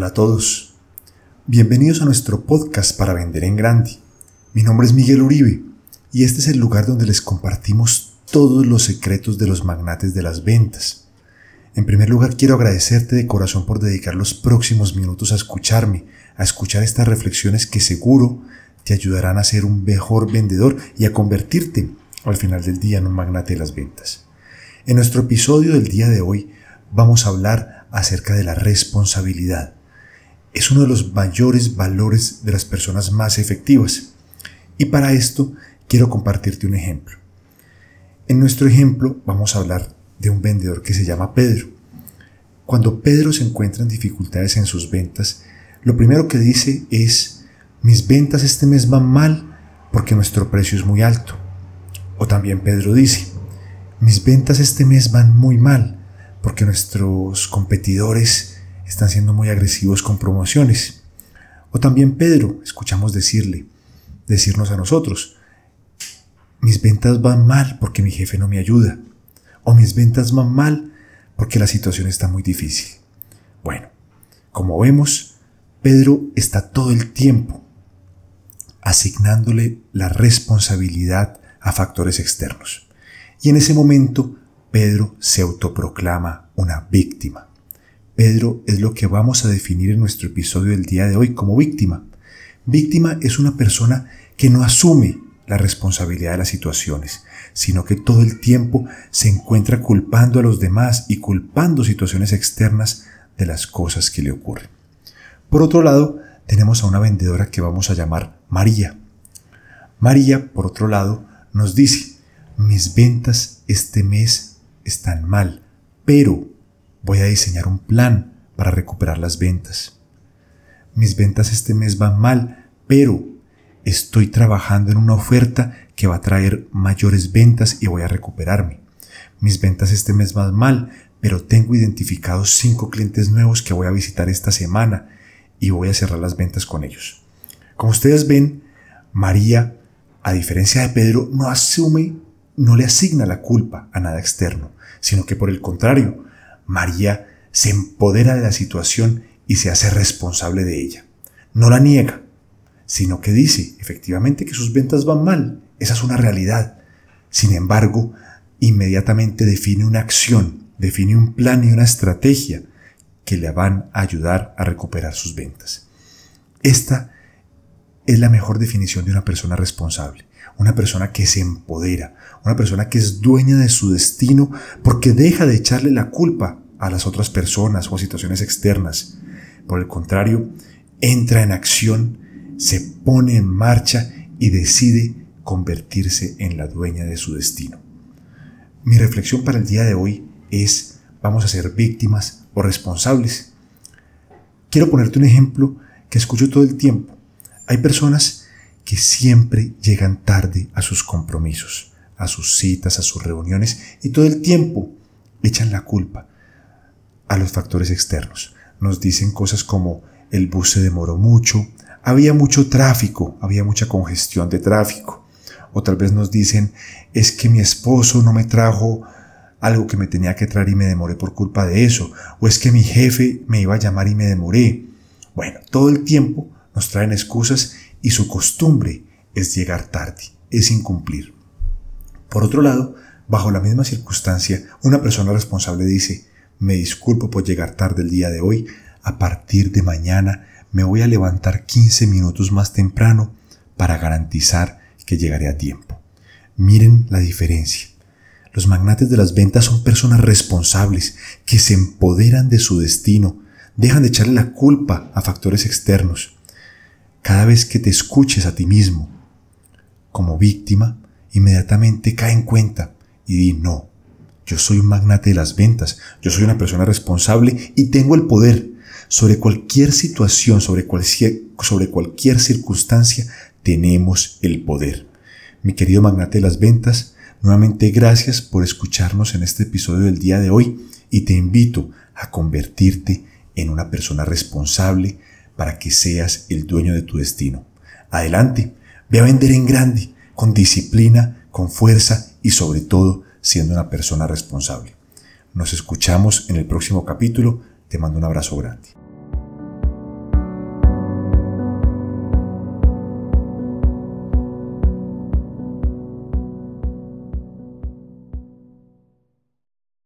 Hola a todos. Bienvenidos a nuestro podcast para vender en grande. Mi nombre es Miguel Uribe y este es el lugar donde les compartimos todos los secretos de los magnates de las ventas. En primer lugar, quiero agradecerte de corazón por dedicar los próximos minutos a escucharme, a escuchar estas reflexiones que seguro te ayudarán a ser un mejor vendedor y a convertirte al final del día en un magnate de las ventas. En nuestro episodio del día de hoy vamos a hablar acerca de la responsabilidad es uno de los mayores valores de las personas más efectivas. Y para esto quiero compartirte un ejemplo. En nuestro ejemplo vamos a hablar de un vendedor que se llama Pedro. Cuando Pedro se encuentra en dificultades en sus ventas, lo primero que dice es, mis ventas este mes van mal porque nuestro precio es muy alto. O también Pedro dice, mis ventas este mes van muy mal porque nuestros competidores están siendo muy agresivos con promociones. O también Pedro, escuchamos decirle, decirnos a nosotros, mis ventas van mal porque mi jefe no me ayuda. O mis ventas van mal porque la situación está muy difícil. Bueno, como vemos, Pedro está todo el tiempo asignándole la responsabilidad a factores externos. Y en ese momento, Pedro se autoproclama una víctima. Pedro es lo que vamos a definir en nuestro episodio del día de hoy como víctima. Víctima es una persona que no asume la responsabilidad de las situaciones, sino que todo el tiempo se encuentra culpando a los demás y culpando situaciones externas de las cosas que le ocurren. Por otro lado, tenemos a una vendedora que vamos a llamar María. María, por otro lado, nos dice, mis ventas este mes están mal, pero Voy a diseñar un plan para recuperar las ventas. Mis ventas este mes van mal, pero estoy trabajando en una oferta que va a traer mayores ventas y voy a recuperarme. Mis ventas este mes van mal, pero tengo identificados cinco clientes nuevos que voy a visitar esta semana y voy a cerrar las ventas con ellos. Como ustedes ven, María, a diferencia de Pedro, no asume, no le asigna la culpa a nada externo, sino que por el contrario, María se empodera de la situación y se hace responsable de ella. No la niega, sino que dice efectivamente que sus ventas van mal. Esa es una realidad. Sin embargo, inmediatamente define una acción, define un plan y una estrategia que le van a ayudar a recuperar sus ventas. Esta es la mejor definición de una persona responsable, una persona que se empodera, una persona que es dueña de su destino porque deja de echarle la culpa a las otras personas o a situaciones externas. Por el contrario, entra en acción, se pone en marcha y decide convertirse en la dueña de su destino. Mi reflexión para el día de hoy es, ¿vamos a ser víctimas o responsables? Quiero ponerte un ejemplo que escucho todo el tiempo. Hay personas que siempre llegan tarde a sus compromisos, a sus citas, a sus reuniones y todo el tiempo echan la culpa a los factores externos. Nos dicen cosas como el bus se demoró mucho, había mucho tráfico, había mucha congestión de tráfico. O tal vez nos dicen, es que mi esposo no me trajo algo que me tenía que traer y me demoré por culpa de eso. O es que mi jefe me iba a llamar y me demoré. Bueno, todo el tiempo nos traen excusas y su costumbre es llegar tarde, es incumplir. Por otro lado, bajo la misma circunstancia, una persona responsable dice, me disculpo por llegar tarde el día de hoy. A partir de mañana me voy a levantar 15 minutos más temprano para garantizar que llegaré a tiempo. Miren la diferencia. Los magnates de las ventas son personas responsables que se empoderan de su destino, dejan de echarle la culpa a factores externos. Cada vez que te escuches a ti mismo como víctima, inmediatamente cae en cuenta y di no, yo soy un magnate de las ventas, yo soy una persona responsable y tengo el poder sobre cualquier situación, sobre cualquier, circunstancia, tenemos el poder. Mi querido magnate de las ventas, nuevamente gracias por escucharnos en este episodio del día de hoy y te invito a convertirte en una persona responsable para que seas el dueño de tu destino. Adelante, ve a vender en grande, con disciplina, con fuerza y sobre todo siendo una persona responsable. Nos escuchamos en el próximo capítulo. Te mando un abrazo grande.